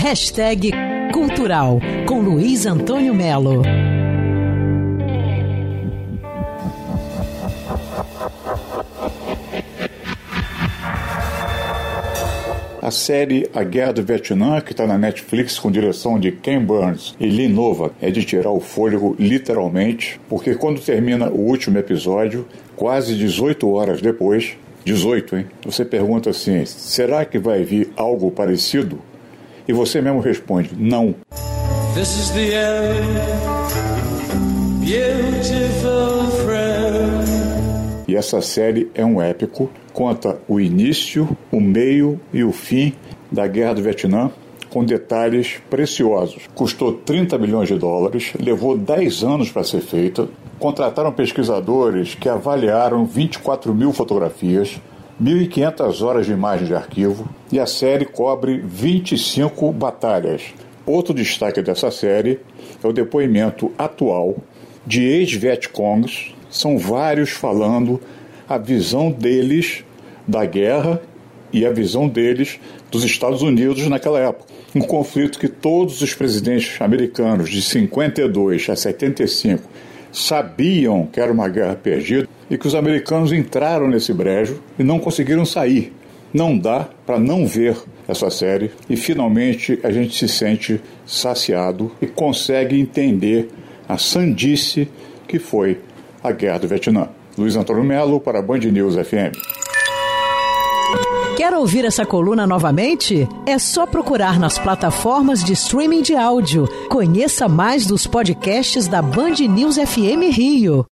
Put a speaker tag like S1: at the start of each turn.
S1: Hashtag Cultural com Luiz Antônio Melo.
S2: A série A Guerra do Vietnã, que está na Netflix com direção de Ken Burns e Lee Nova, é de tirar o fôlego literalmente, porque quando termina o último episódio, quase 18 horas depois, 18, hein? Você pergunta assim: será que vai vir algo parecido? E você mesmo responde: não. This is the end, beautiful friend. E essa série é um épico, conta o início, o meio e o fim da Guerra do Vietnã com detalhes preciosos. Custou 30 milhões de dólares, levou 10 anos para ser feita. Contrataram pesquisadores que avaliaram 24 mil fotografias, 1.500 horas de imagem de arquivo e a série cobre 25 batalhas. Outro destaque dessa série é o depoimento atual de ex-Vietcongs são vários falando a visão deles da guerra e a visão deles dos Estados Unidos naquela época. Um conflito que todos os presidentes americanos de 52 a 75 sabiam que era uma guerra perdida e que os americanos entraram nesse brejo e não conseguiram sair. Não dá para não ver essa série e finalmente a gente se sente saciado e consegue entender a sandice que foi a Guerra do Vietnã. Luiz Antônio Melo para a Band News FM.
S1: Quer ouvir essa coluna novamente? É só procurar nas plataformas de streaming de áudio. Conheça mais dos podcasts da Band News FM Rio.